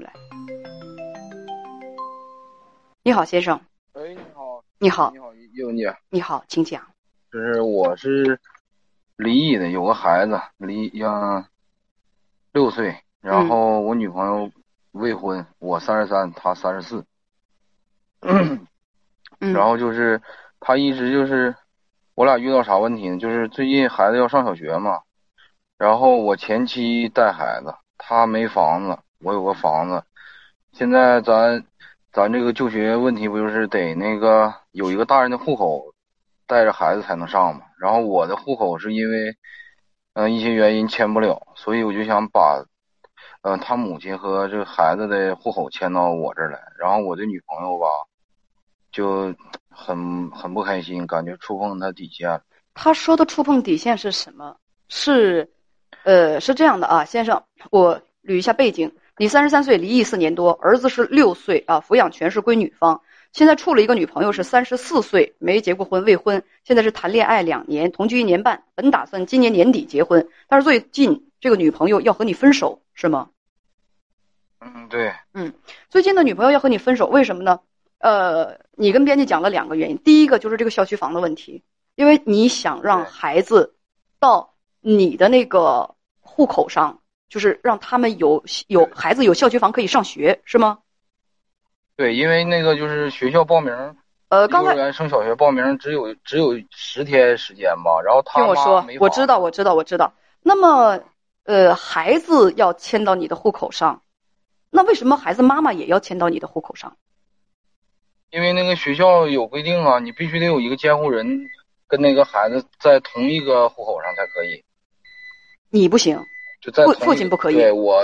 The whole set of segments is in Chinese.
来。你好，先生。喂，你好。你好。你好，叶文姐。你好，请讲。就是我是离异的，有个孩子，离呀六岁，然后我女朋友未婚，我三十三，她三十四。嗯。然后就是他一直就是我俩遇到啥问题呢？就是最近孩子要上小学嘛，然后我前妻带孩子，他没房子，我有个房子，现在咱。咱这个就学问题不就是得那个有一个大人的户口，带着孩子才能上嘛？然后我的户口是因为，嗯一些原因迁不了，所以我就想把，嗯他母亲和这个孩子的户口迁到我这儿来。然后我的女朋友吧，就很很不开心，感觉触碰他底线。他说的触碰底线是什么？是，呃，是这样的啊，先生，我捋一下背景。你三十三岁，离异四年多，儿子是六岁啊，抚养权是归女方。现在处了一个女朋友，是三十四岁，没结过婚，未婚。现在是谈恋爱两年，同居一年半，本打算今年年底结婚，但是最近这个女朋友要和你分手，是吗？嗯，对。嗯，最近的女朋友要和你分手，为什么呢？呃，你跟编辑讲了两个原因，第一个就是这个校区房的问题，因为你想让孩子到你的那个户口上。就是让他们有有孩子有校区房可以上学，是吗？对，因为那个就是学校报名，呃，幼儿园升小学报名只有只有十天时间吧。然后他听我说，我知道，我知道，我知道。那么，呃，孩子要迁到你的户口上，那为什么孩子妈妈也要迁到你的户口上？因为那个学校有规定啊，你必须得有一个监护人跟那个孩子在同一个户口上才可以。你不行。父父亲不可以。对我，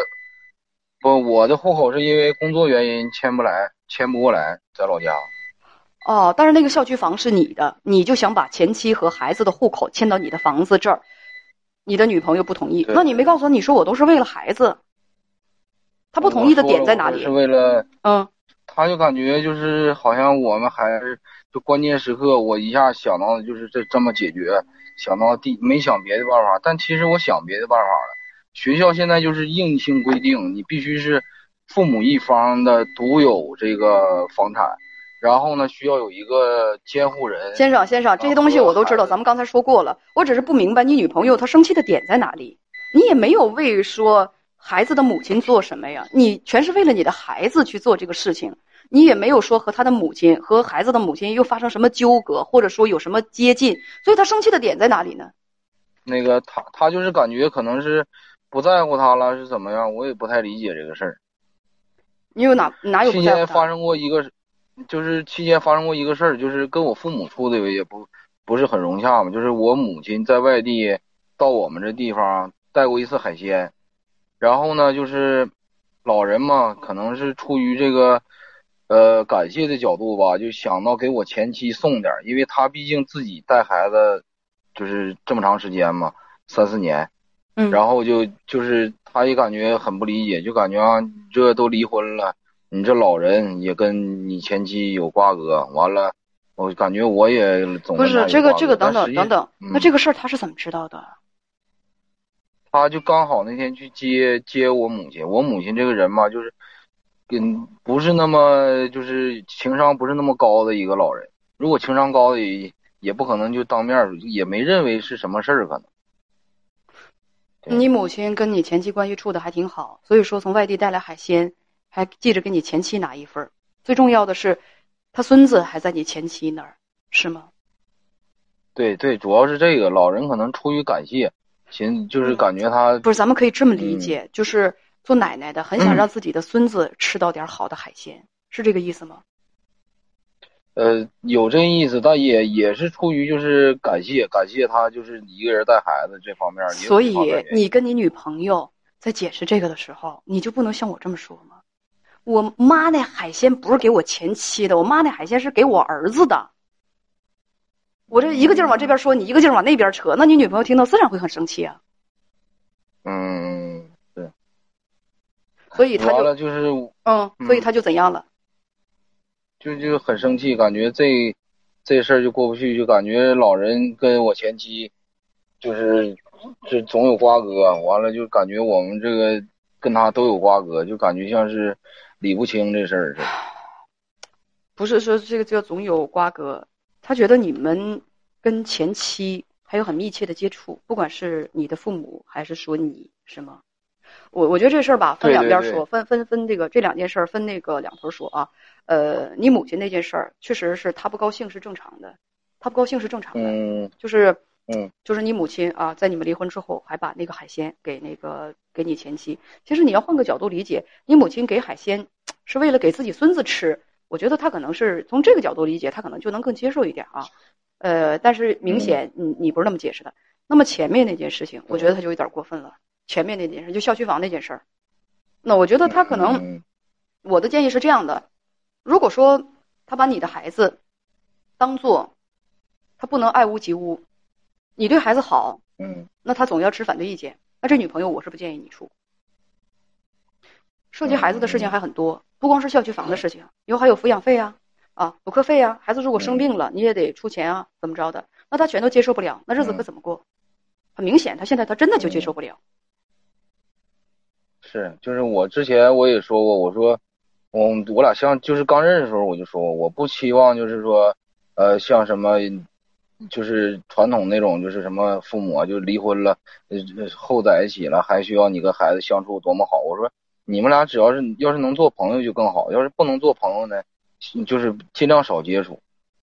不，我的户口是因为工作原因迁不来，迁不过来，在老家。哦，但是那个校区房是你的，你就想把前妻和孩子的户口迁到你的房子这儿，你的女朋友不同意。那你没告诉他，你说我都是为了孩子。他不同意的点在哪里？是为了嗯，他就感觉就是好像我们还是就关键时刻，我一下想到的就是这这么解决，想到第没想别的办法，但其实我想别的办法了。学校现在就是硬性规定，你必须是父母一方的独有这个房产，然后呢，需要有一个监护人。先生，先生，这些东西我都知道，咱们刚才说过了。我只是不明白你女朋友她生气的点在哪里。你也没有为说孩子的母亲做什么呀，你全是为了你的孩子去做这个事情。你也没有说和他的母亲和孩子的母亲又发生什么纠葛，或者说有什么接近，所以他生气的点在哪里呢？那个他他就是感觉可能是。不在乎他了是怎么样？我也不太理解这个事儿。你有哪哪有？期间发生过一个，就是期间发生过一个事儿，就是跟我父母处的也不不是很融洽嘛。就是我母亲在外地到我们这地方带过一次海鲜，然后呢，就是老人嘛，可能是出于这个呃感谢的角度吧，就想到给我前妻送点，因为他毕竟自己带孩子就是这么长时间嘛，三四年。嗯，然后就就是他也感觉很不理解，就感觉啊，这都离婚了，你这老人也跟你前妻有瓜葛，完了，我感觉我也总不是这个这个等等等等，那这个事儿他是怎么知道的？他就刚好那天去接接我母亲，我母亲这个人嘛，就是跟不是那么就是情商不是那么高的一个老人，如果情商高也也不可能就当面也没认为是什么事儿可能。你母亲跟你前妻关系处的还挺好，所以说从外地带来海鲜，还记着给你前妻拿一份儿。最重要的是，他孙子还在你前妻那儿，是吗？对对，主要是这个老人可能出于感谢，寻就是感觉他不是，咱们可以这么理解，就是做奶奶的很想让自己的孙子吃到点好的海鲜，是这个意思吗？呃，有这意思，但也也是出于就是感谢，感谢他就是一个人带孩子这方面。所以你跟你女朋友在解释这个的时候，你就不能像我这么说吗？我妈那海鲜不是给我前妻的，我妈那海鲜是给我儿子的。我这一个劲儿往这边说，你一个劲儿往那边扯，那你女朋友听到自然会很生气啊。嗯，对。所以他就就是嗯，所以他就怎样了？就就很生气，感觉这这事儿就过不去，就感觉老人跟我前妻就是就总有瓜葛，完了就感觉我们这个跟他都有瓜葛，就感觉像是理不清这事儿似的。不是说这个叫总有瓜葛，他觉得你们跟前妻还有很密切的接触，不管是你的父母还是说你，是吗？我我觉得这事儿吧，分两边说，分分分这个这两件事儿分那个两头说啊。呃，你母亲那件事儿，确实是她不高兴是正常的，她不高兴是正常的，嗯，就是嗯，就是你母亲啊，在你们离婚之后，还把那个海鲜给那个给你前妻。其实你要换个角度理解，你母亲给海鲜是为了给自己孙子吃，我觉得她可能是从这个角度理解，她可能就能更接受一点啊。呃，但是明显你你不是那么解释的。那么前面那件事情，我觉得他就有点过分了。前面那件事，就校区房那件事儿，那我觉得他可能，我的建议是这样的：如果说他把你的孩子当做他不能爱屋及乌，你对孩子好，嗯，那他总要持反对意见。那这女朋友我是不建议你处。涉及孩子的事情还很多，不光是校区房的事情，以后还有抚养费啊，啊，补课费啊，孩子如果生病了你也得出钱啊，怎么着的？那他全都接受不了，那日子可怎么过？很明显，他现在他真的就接受不了。是，就是我之前我也说过，我说，我我俩像就是刚认识的时候我就说，我不期望就是说，呃，像什么，就是传统那种，就是什么父母就离婚了，呃后在一起了，还需要你跟孩子相处多么好。我说，你们俩只要是要是能做朋友就更好，要是不能做朋友呢，就是尽量少接触，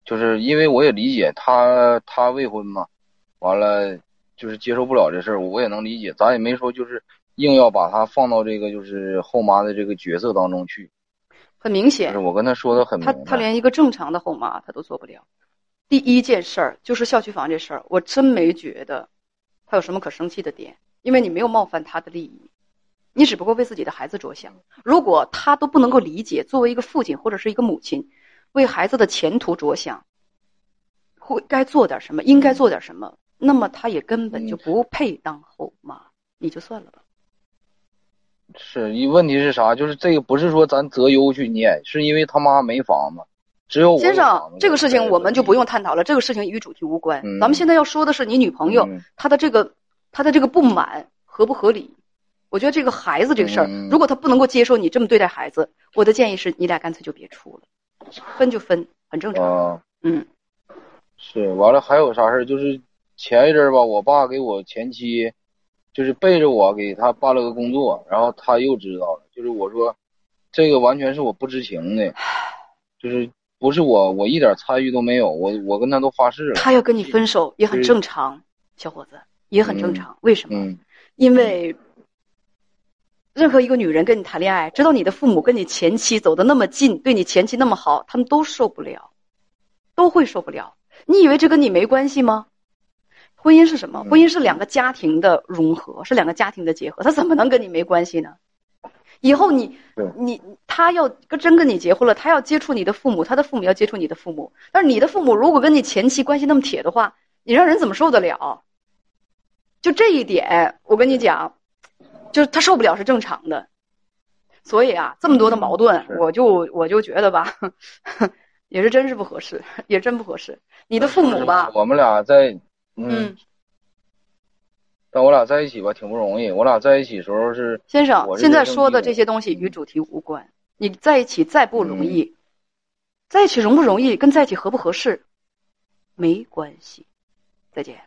就是因为我也理解他他未婚嘛，完了就是接受不了这事儿，我也能理解，咱也没说就是。硬要把他放到这个就是后妈的这个角色当中去，很明显。是我跟他说的很明。他他连一个正常的后妈他都做不了。第一件事儿就是校区房这事儿，我真没觉得他有什么可生气的点，因为你没有冒犯他的利益，你只不过为自己的孩子着想。如果他都不能够理解，作为一个父亲或者是一个母亲，为孩子的前途着想，会该做点什么，应该做点什么，那么他也根本就不配当后妈，你就算了吧。是一问题是啥？就是这个不是说咱择优去念，是因为他妈没房子，只有先生这个事情我们就不用探讨了，这个事情与主题无关。咱们现在要说的是你女朋友她的这个她的这个不满合不合理？我觉得这个孩子这个事儿，如果他不能够接受你这么对待孩子，我的建议是你俩干脆就别处了，分就分，很正常。嗯，是完了还有啥事儿？就是前一阵吧，我爸给我前妻。就是背着我给他办了个工作，然后他又知道了。就是我说，这个完全是我不知情的，就是不是我，我一点参与都没有。我我跟他都发誓了。他要跟你分手也很正常，小伙子也很正常。为什么？因为任何一个女人跟你谈恋爱，知道你的父母跟你前妻走的那么近，对你前妻那么好，他们都受不了，都会受不了。你以为这跟你没关系吗？婚姻是什么？婚姻是两个家庭的融合，是两个家庭的结合。他怎么能跟你没关系呢？以后你你他要真跟你结婚了，他要接触你的父母，他的父母要接触你的父母。但是你的父母如果跟你前妻关系那么铁的话，你让人怎么受得了？就这一点，我跟你讲，就是他受不了是正常的。所以啊，这么多的矛盾，我就我就觉得吧，也是真是不合适，也真不合适。你的父母吧，我们俩在。嗯，但我俩在一起吧，挺不容易。我俩在一起时候是先生，现在说的这些东西与主题无关。你在一起再不容易，在一起容不容易，跟在一起合不合适没关系。再见。